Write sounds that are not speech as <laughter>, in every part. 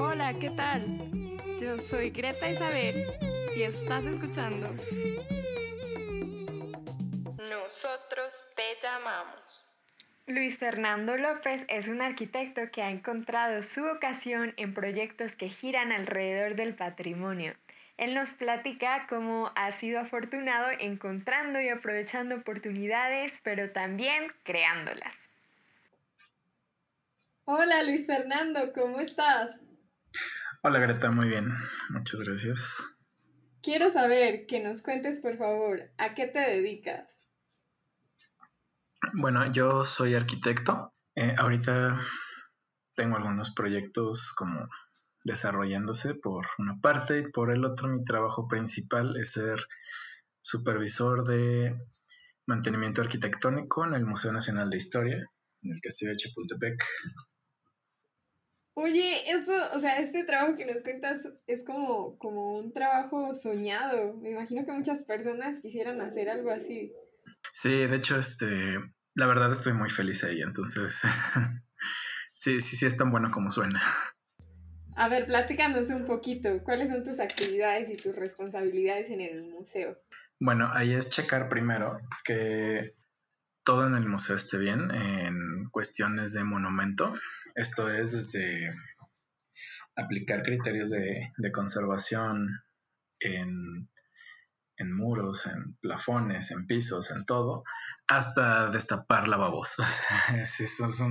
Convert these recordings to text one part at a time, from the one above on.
Hola, ¿qué tal? Yo soy Greta Isabel y estás escuchando. Nosotros te llamamos. Luis Fernando López es un arquitecto que ha encontrado su vocación en proyectos que giran alrededor del patrimonio. Él nos platica cómo ha sido afortunado encontrando y aprovechando oportunidades, pero también creándolas. Hola Luis Fernando, ¿cómo estás? Hola Greta, muy bien, muchas gracias. Quiero saber que nos cuentes por favor, ¿a qué te dedicas? Bueno, yo soy arquitecto. Eh, ahorita tengo algunos proyectos como desarrollándose por una parte y por el otro mi trabajo principal es ser supervisor de mantenimiento arquitectónico en el Museo Nacional de Historia, en el Castillo de Chapultepec. Oye, esto, o sea, este trabajo que nos cuentas es como, como un trabajo soñado. Me imagino que muchas personas quisieran hacer algo así. Sí, de hecho, este, la verdad estoy muy feliz ahí, entonces <laughs> sí, sí, sí es tan bueno como suena. A ver, platícanos un poquito, ¿cuáles son tus actividades y tus responsabilidades en el museo? Bueno, ahí es checar primero que todo en el museo esté bien en cuestiones de monumento. Esto es desde aplicar criterios de, conservación en en muros, en plafones, en pisos, en todo, hasta destapar lavabos. <laughs> O sea, eso es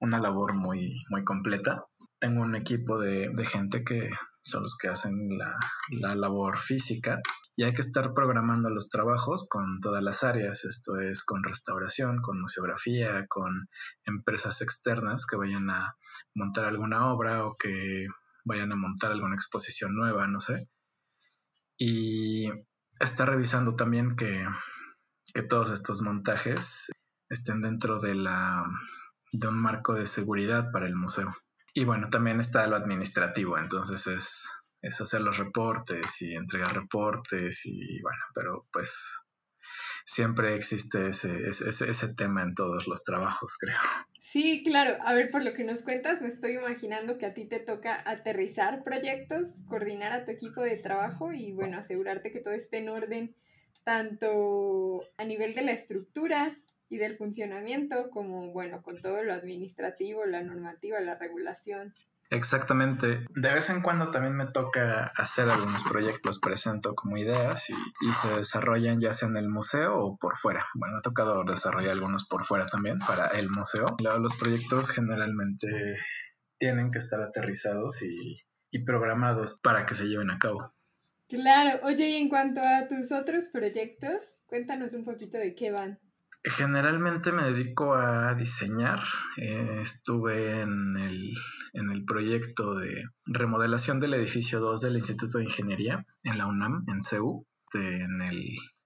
una labor muy, muy completa. Tengo un equipo de, gente que son los que hacen la, la, labor física y hay que estar programando los trabajos con todas las áreas, esto es con restauración, con museografía, con empresas externas que vayan a montar alguna obra o que vayan a montar alguna exposición nueva, no sé. Y está revisando también que, todos estos montajes estén dentro de, la, de un marco de seguridad para el museo. Y bueno, también está lo administrativo, entonces es, es hacer los reportes y entregar reportes y bueno, pero pues siempre existe ese, ese, ese tema en todos los trabajos, creo. Sí, claro. A ver, por lo que nos cuentas, me estoy imaginando que a ti te toca aterrizar proyectos, coordinar a tu equipo de trabajo y, bueno, asegurarte que todo esté en orden, tanto a nivel de la estructura y del funcionamiento, como, bueno, con todo lo administrativo, la normativa, la regulación. Exactamente. De vez en cuando también me toca hacer algunos proyectos, presento como ideas y, se desarrollan ya sea en el museo o por fuera. Bueno, me ha tocado desarrollar algunos por fuera también para el museo. Los proyectos generalmente tienen que estar aterrizados y, y programados para que se lleven a cabo. Claro. Oye, y en cuanto a tus otros proyectos, cuéntanos un poquito de qué van. Generalmente me dedico a diseñar. Eh, estuve en el, en el, proyecto de remodelación del edificio 2 del Instituto de Ingeniería en la UNAM, en CEU, en el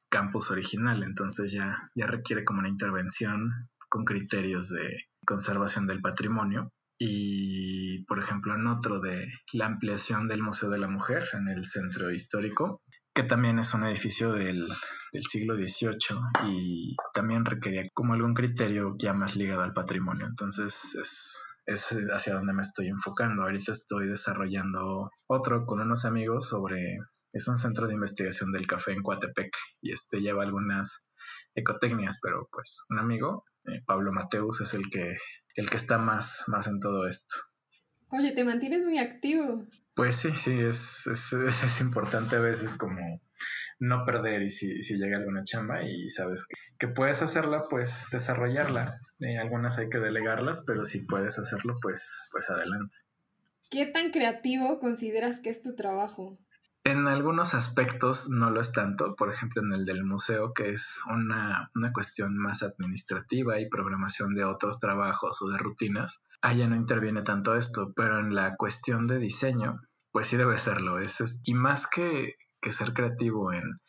campus original. Entonces ya, ya requiere como una intervención con criterios de conservación del patrimonio. Y, por ejemplo, en otro de la ampliación del Museo de la Mujer en el centro histórico, que también es un edificio del, siglo XVIII y también requería como algún criterio ya más ligado al patrimonio. Entonces es, es hacia donde me estoy enfocando. Ahorita estoy desarrollando otro con unos amigos sobre, es un centro de investigación del café en Coatepec y este lleva algunas ecotecnias, pero pues un amigo, eh, Pablo Mateus, es el que, el que está más, más en todo esto. Oye, te mantienes muy activo. Pues sí, sí, es, es, es, importante a veces como no perder y si, si llega alguna chamba y sabes que, puedes hacerla, pues desarrollarla. Eh, algunas hay que delegarlas, pero si puedes hacerlo, pues, pues adelante. ¿Qué tan creativo consideras que es tu trabajo? En algunos aspectos no lo es tanto, por ejemplo en el del museo, que es una, cuestión más administrativa y programación de otros trabajos o de rutinas, allá no interviene tanto esto, pero en la cuestión de diseño, pues sí debe serlo. Es, y más que, que ser creativo en,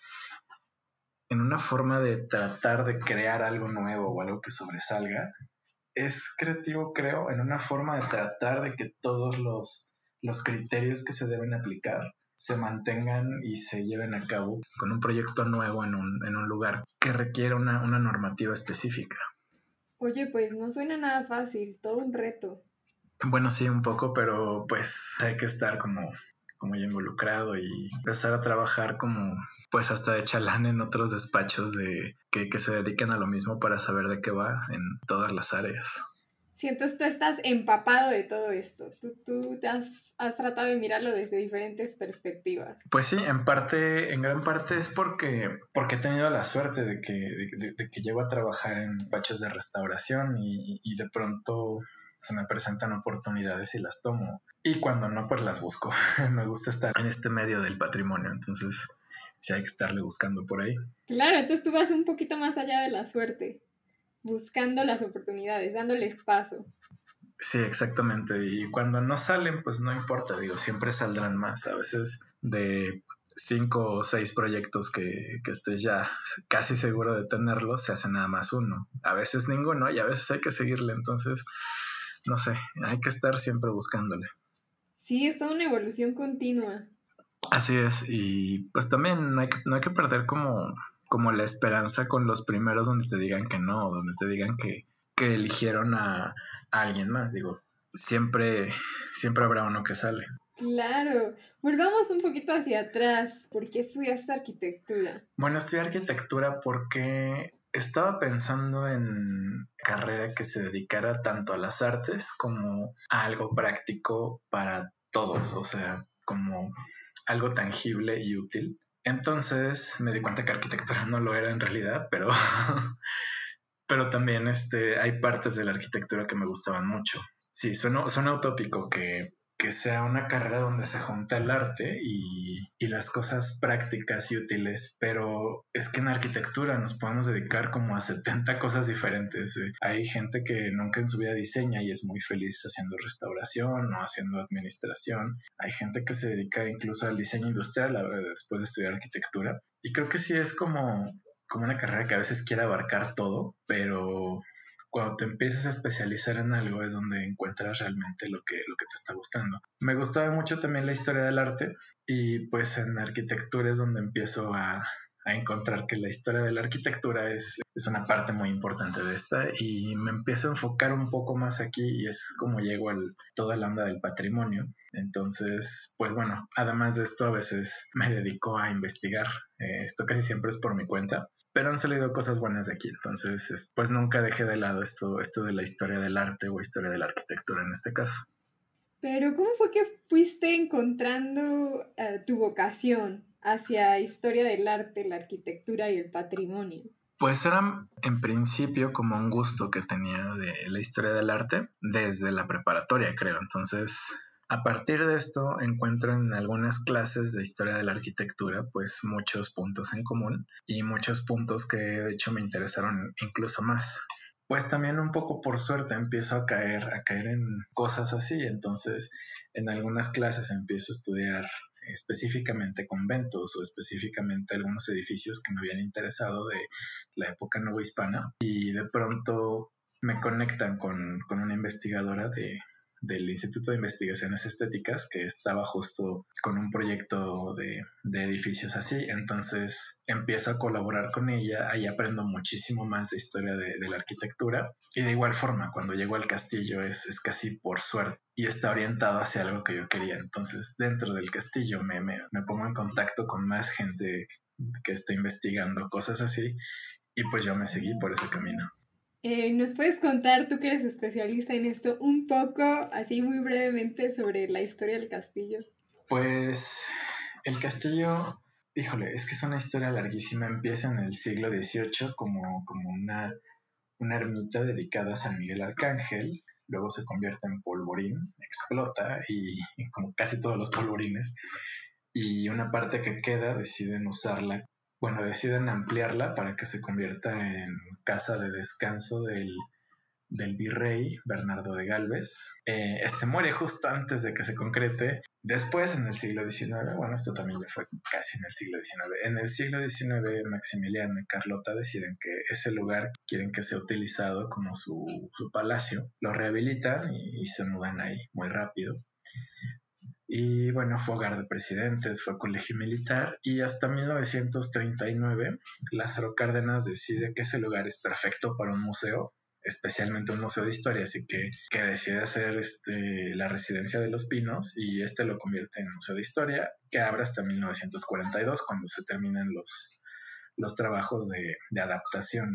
en una forma de tratar de crear algo nuevo o algo que sobresalga, es creativo, creo, en una forma de tratar de que todos los, los criterios que se deben aplicar se mantengan y se lleven a cabo con un proyecto nuevo en un, en un lugar que requiere una, normativa específica. Oye, pues no suena nada fácil, todo un reto. Bueno, sí, un poco, pero pues hay que estar como, como ya involucrado y empezar a trabajar como pues hasta de chalán en otros despachos de que, que se dediquen a lo mismo para saber de qué va en todas las áreas. Sí, entonces tú estás empapado de todo esto. Tú, tú te has, has, tratado de mirarlo desde diferentes perspectivas. Pues sí, en parte, en gran parte es porque, porque he tenido la suerte de que, de, de, que llego a trabajar en despachos de restauración y, y de pronto se me presentan oportunidades y las tomo. Y cuando no, pues las busco. <laughs> me gusta estar en este medio del patrimonio, entonces sí hay que estarle buscando por ahí. Claro, entonces tú vas un poquito más allá de la suerte buscando las oportunidades, dándoles paso. Sí, exactamente. Y cuando no salen, pues no importa, digo, siempre saldrán más. A veces de cinco o seis proyectos que, que estés ya casi seguro de tenerlos, se hace nada más uno. A veces ninguno y a veces hay que seguirle. Entonces, no sé, hay que estar siempre buscándole. Sí, es toda una evolución continua. Así es, y pues también no hay no hay que perder como como la esperanza con los primeros donde te digan que no, donde te digan que, que eligieron a, alguien más. Digo, siempre, siempre habrá uno que sale. Claro, volvamos un poquito hacia atrás. ¿Por qué estudiaste arquitectura? Bueno, estudié arquitectura porque estaba pensando en carrera que se dedicara tanto a las artes como a algo práctico para todos, o sea, como algo tangible y útil. Entonces me di cuenta que arquitectura no lo era en realidad, pero, <laughs> pero también este, hay partes de la arquitectura que me gustaban mucho. Sí, suena, suena utópico que que sea una carrera donde se junta el arte y, las cosas prácticas y útiles, pero es que en arquitectura nos podemos dedicar como a 70 cosas diferentes. ¿eh? Hay gente que nunca en su vida diseña y es muy feliz haciendo restauración o haciendo administración. Hay gente que se dedica incluso al diseño industrial después de estudiar arquitectura. Y creo que sí es como, como una carrera que a veces quiere abarcar todo, pero cuando te empiezas a especializar en algo es donde encuentras realmente lo que, lo que te está gustando. Me gustaba mucho también la historia del arte y pues en arquitectura es donde empiezo a, a encontrar que la historia de la arquitectura es, es, una parte muy importante de esta y me empiezo a enfocar un poco más aquí y es como llego a toda la onda del patrimonio. Entonces, pues bueno, además de esto a veces me dedico a investigar. Eh, esto casi siempre es por mi cuenta pero han salido cosas buenas de aquí. Entonces, pues nunca dejé de lado esto, esto de la historia del arte o historia de la arquitectura en este caso. Pero, ¿cómo fue que fuiste encontrando eh, tu vocación hacia historia del arte, la arquitectura y el patrimonio? Pues era en principio como un gusto que tenía de la historia del arte desde la preparatoria, creo. Entonces, a partir de esto encuentro en algunas clases de historia de la arquitectura pues muchos puntos en común y muchos puntos que de hecho me interesaron incluso más. Pues también un poco por suerte empiezo a caer, a caer en cosas así, entonces en algunas clases empiezo a estudiar específicamente conventos o específicamente algunos edificios que me habían interesado de la época hispana y de pronto me conectan con, con una investigadora de, del Instituto de Investigaciones Estéticas que estaba justo con un proyecto de, edificios así. Entonces empiezo a colaborar con ella, ahí aprendo muchísimo más de historia de, la arquitectura y de igual forma cuando llego al castillo es, es, casi por suerte y está orientado hacia algo que yo quería. Entonces dentro del castillo me, me, me pongo en contacto con más gente que está investigando cosas así y pues yo me seguí por ese camino. Eh, ¿Nos puedes contar, tú que eres especialista en esto, un poco, así muy brevemente, sobre la historia del castillo? Pues el castillo, híjole, es que es una historia larguísima, empieza en el siglo XVIII como, como una, una ermita dedicada a San Miguel Arcángel, luego se convierte en polvorín, explota y, y como casi todos los polvorines, y una parte que queda deciden usarla bueno, deciden ampliarla para que se convierta en casa de descanso del, virrey Bernardo de Galvez. Eh, este muere justo antes de que se concrete. Después, en el siglo XIX, bueno, esto también ya fue casi en el siglo XIX. En el siglo XIX, Maximiliano y Carlota deciden que ese lugar quieren que sea utilizado como su, palacio. Lo rehabilitan y se mudan ahí muy rápido. Y bueno, fue hogar de presidentes, fue colegio militar y hasta 1939 Lázaro Cárdenas decide que ese lugar es perfecto para un museo especialmente un museo de historia, así que, que decide hacer este, la residencia de los pinos y este lo convierte en museo de historia, que abre hasta 1942, cuando se terminan los, los trabajos de, adaptación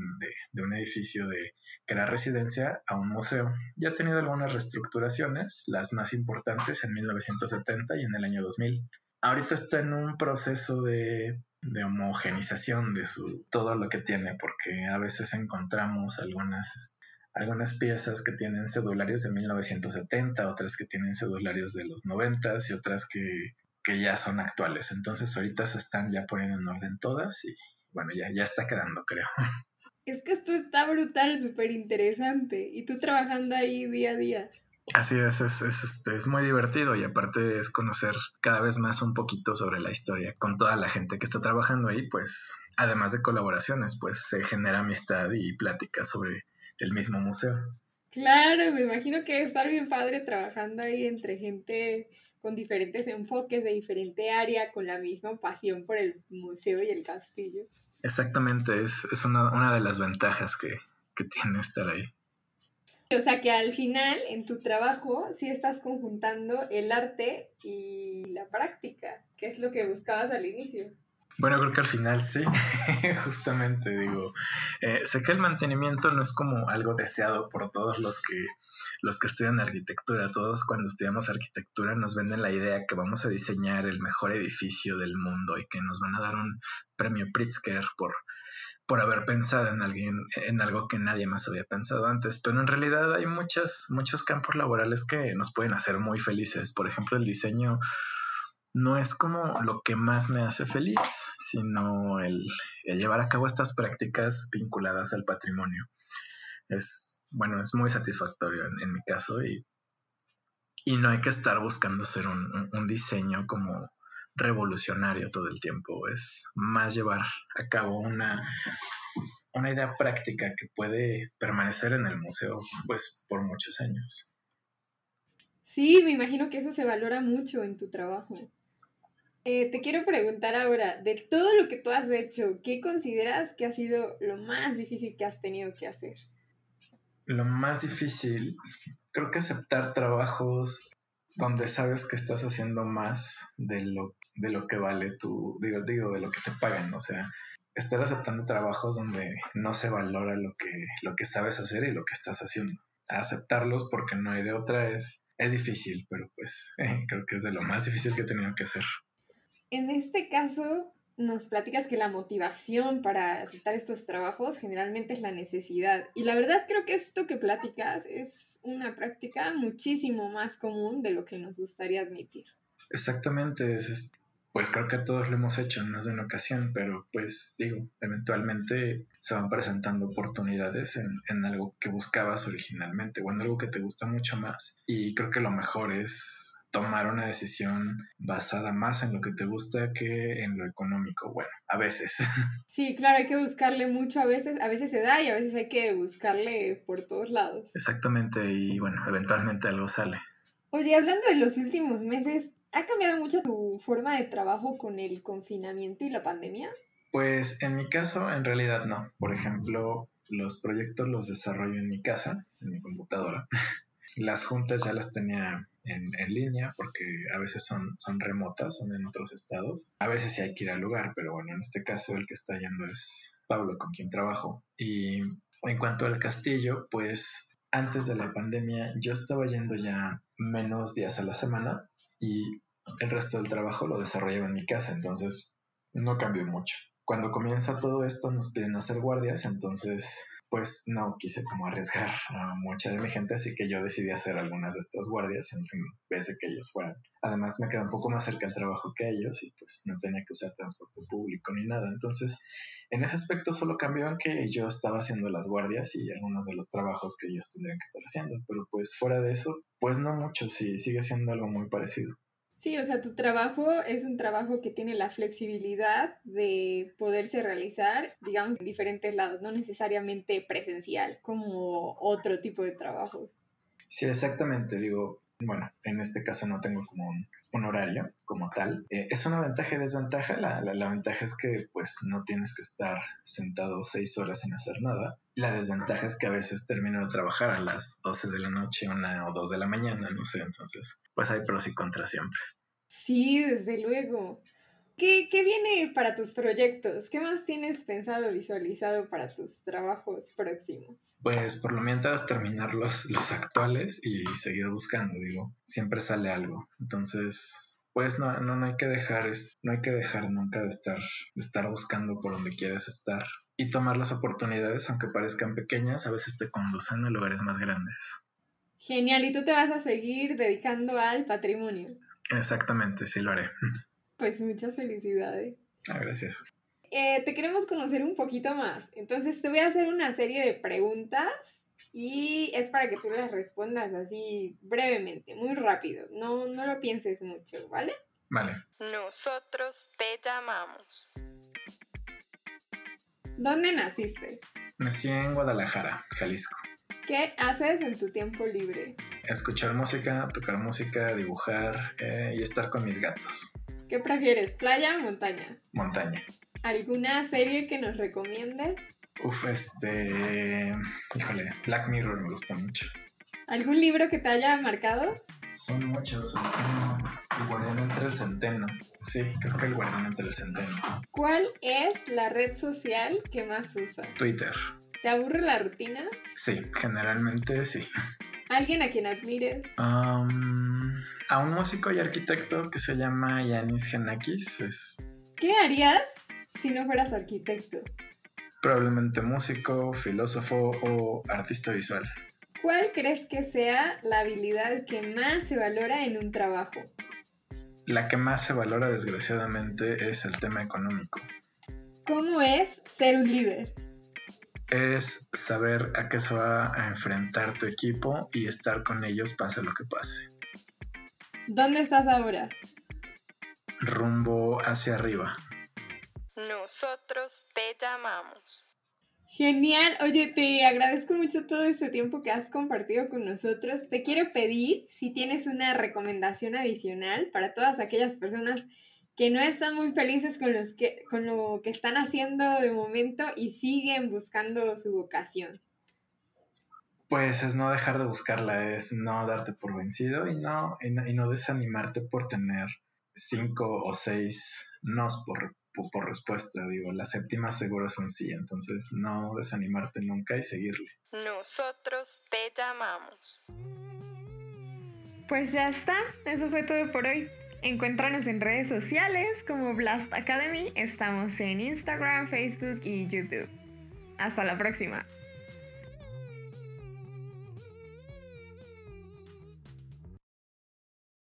de, un edificio de, que era residencia a un museo. Ya ha tenido algunas reestructuraciones, las más importantes en 1970 y en el año 2000. Ahorita está en un proceso de de homogenización de su todo lo que tiene, porque a veces encontramos algunas, algunas piezas que tienen cedularios de 1970, otras que tienen cedularios de los 90 y otras que, que ya son actuales. Entonces ahorita se están ya poniendo en orden todas y bueno, ya, ya está quedando, creo. Es que esto está brutal, súper interesante. Y tú trabajando ahí día a día. Así es, es, es, este, es, muy divertido y aparte es conocer cada vez más un poquito sobre la historia con toda la gente que está trabajando ahí, pues además de colaboraciones, pues se genera amistad y plática sobre el mismo museo. Claro, me imagino que estar bien padre trabajando ahí entre gente con diferentes enfoques de diferente área, con la misma pasión por el museo y el castillo. Exactamente, es, es una, una de las ventajas que, que tiene estar ahí. O sea que al final, en tu trabajo, sí estás conjuntando el arte y la práctica, que es lo que buscabas al inicio. Bueno, creo que al final sí, <laughs> justamente digo, eh, sé que el mantenimiento no es como algo deseado por todos los que los que estudian arquitectura, todos cuando estudiamos arquitectura nos venden la idea que vamos a diseñar el mejor edificio del mundo y que nos van a dar un premio Pritzker por por haber pensado en alguien, en algo que nadie más había pensado antes. Pero en realidad hay muchas, muchos campos laborales que nos pueden hacer muy felices. Por ejemplo, el diseño no es como lo que más me hace feliz, sino el, llevar a cabo estas prácticas vinculadas al patrimonio. Es, bueno, es muy satisfactorio en, mi caso y, y, no hay que estar buscando hacer un diseño como revolucionario todo el tiempo, es más llevar a cabo una, una idea práctica que puede permanecer en el museo pues por muchos años. Sí, me imagino que eso se valora mucho en tu trabajo. Eh, te quiero preguntar ahora, de todo lo que tú has hecho, ¿qué consideras que ha sido lo más difícil que has tenido que hacer? Lo más difícil, creo que aceptar trabajos donde sabes que estás haciendo más de lo de lo que vale tu, digo, digo, de lo que te pagan, o sea, estar aceptando trabajos donde no se valora lo que, lo que sabes hacer y lo que estás haciendo. Aceptarlos porque no hay de otra es, es difícil, pero pues <laughs> creo que es de lo más difícil que he tenido que hacer. En este caso, nos platicas que la motivación para aceptar estos trabajos generalmente es la necesidad. Y la verdad creo que esto que platicas es una práctica muchísimo más común de lo que nos gustaría admitir. Exactamente, es, pues creo que todos lo hemos hecho en más de una ocasión, pero pues digo, eventualmente se van presentando oportunidades en, algo que buscabas originalmente o en algo que te gusta mucho más. Y creo que lo mejor es tomar una decisión basada más en lo que te gusta que en lo económico. Bueno, a veces. <laughs> Sí, claro, hay que buscarle mucho a veces, a veces se da y a veces hay que buscarle por todos lados. Exactamente, y bueno, eventualmente algo sale. Oye, hablando de los últimos meses, ¿Ha cambiado mucho tu forma de trabajo con el confinamiento y la pandemia? Pues en mi caso, en realidad no. Por ejemplo, los proyectos los desarrollo en mi casa, en mi computadora. <laughs> Las juntas ya las tenía en, línea porque a veces son, son remotas, son en otros estados. A veces sí hay que ir al lugar, pero bueno, en este caso el que está yendo es Pablo, con quien trabajo. Y en cuanto al castillo, pues antes de la pandemia yo estaba yendo ya menos días a la semana y el resto del trabajo lo desarrollaba en mi casa, entonces no cambió mucho. Cuando comienza todo esto nos piden hacer guardias, entonces pues no quise como arriesgar a mucha de mi gente, así que yo decidí hacer algunas de estas guardias en vez de que ellos fueran. Además me queda un poco más cerca el trabajo que ellos y pues no tenía que usar transporte público ni nada. Entonces, en ese aspecto solo cambió en que yo estaba haciendo las guardias y algunos de los trabajos que ellos tendrían que estar haciendo, pero pues fuera de eso, pues no mucho, sí, sigue siendo algo muy parecido. Sí, o sea, tu trabajo es un trabajo que tiene la flexibilidad de poderse realizar, digamos, en diferentes lados, no necesariamente presencial, como otro tipo de trabajos. Sí, exactamente. Digo, bueno, en este caso no tengo como un, horario como tal. Eh, es una ventaja y desventaja. La, la, ventaja es que pues no tienes que estar sentado seis horas sin hacer nada. La desventaja es que a veces termino de trabajar a las 12 de la noche, una o dos de la mañana, no sé. Entonces, pues hay pros y contras siempre. Sí, desde luego. ¿Qué, viene para tus proyectos? ¿Qué más tienes pensado, visualizado para tus trabajos próximos? Pues por lo mientras terminar los, los actuales y seguir buscando, digo, siempre sale algo. Entonces, pues no, no, no hay que dejar, no hay que dejar nunca de estar, de estar buscando por donde quieres estar y tomar las oportunidades, aunque parezcan pequeñas, a veces te conducen a lugares más grandes. Genial, y tú te vas a seguir dedicando al patrimonio. Exactamente, sí lo haré. Pues muchas felicidades. Ah, gracias. Eh, te queremos conocer un poquito más. Entonces te voy a hacer una serie de preguntas y es para que tú las respondas así brevemente, muy rápido. No, no lo pienses mucho, ¿vale? Vale. Nosotros te llamamos. ¿Dónde naciste? Nací en Guadalajara, Jalisco. ¿Qué haces en tu tiempo libre? Escuchar música, tocar música, dibujar eh, y estar con mis gatos. ¿Qué prefieres, playa o montaña? Montaña. ¿Alguna serie que nos recomiendes? Uf, este. Híjole, Black Mirror me gusta mucho. ¿Algún libro que te haya marcado? Son muchos. El Guardián entre el Centeno. Sí, creo que el Guardián entre el Centeno. ¿Cuál es la red social que más usas? Twitter. ¿Te aburre la rutina? Sí, generalmente sí. ¿Alguien a quien admires? a un músico y arquitecto que se llama Yanis Genakis. ¿Qué harías si no fueras arquitecto? Probablemente músico, filósofo o artista visual. ¿Cuál crees que sea la habilidad que más se valora en un trabajo? La que más se valora desgraciadamente es el tema económico. ¿Cómo es ser un líder? es saber a qué se va a enfrentar tu equipo y estar con ellos pase lo que pase. ¿Dónde estás ahora? Rumbo hacia arriba. Nosotros te llamamos. Genial, oye, te agradezco mucho todo este tiempo que has compartido con nosotros. Te quiero pedir si tienes una recomendación adicional para todas aquellas personas que no están muy felices con, los que, con lo que están haciendo de momento y siguen buscando su vocación? Pues es no dejar de buscarla, es no darte por vencido y no, y no, desanimarte por tener cinco o seis nos por, por, respuesta. Digo, la séptima seguro es un sí, entonces no desanimarte nunca y seguirle. Nosotros te llamamos. Pues ya está, eso fue todo por hoy. Encuéntranos en redes sociales como Blast Academy. Estamos en Instagram, Facebook y YouTube. Hasta la próxima.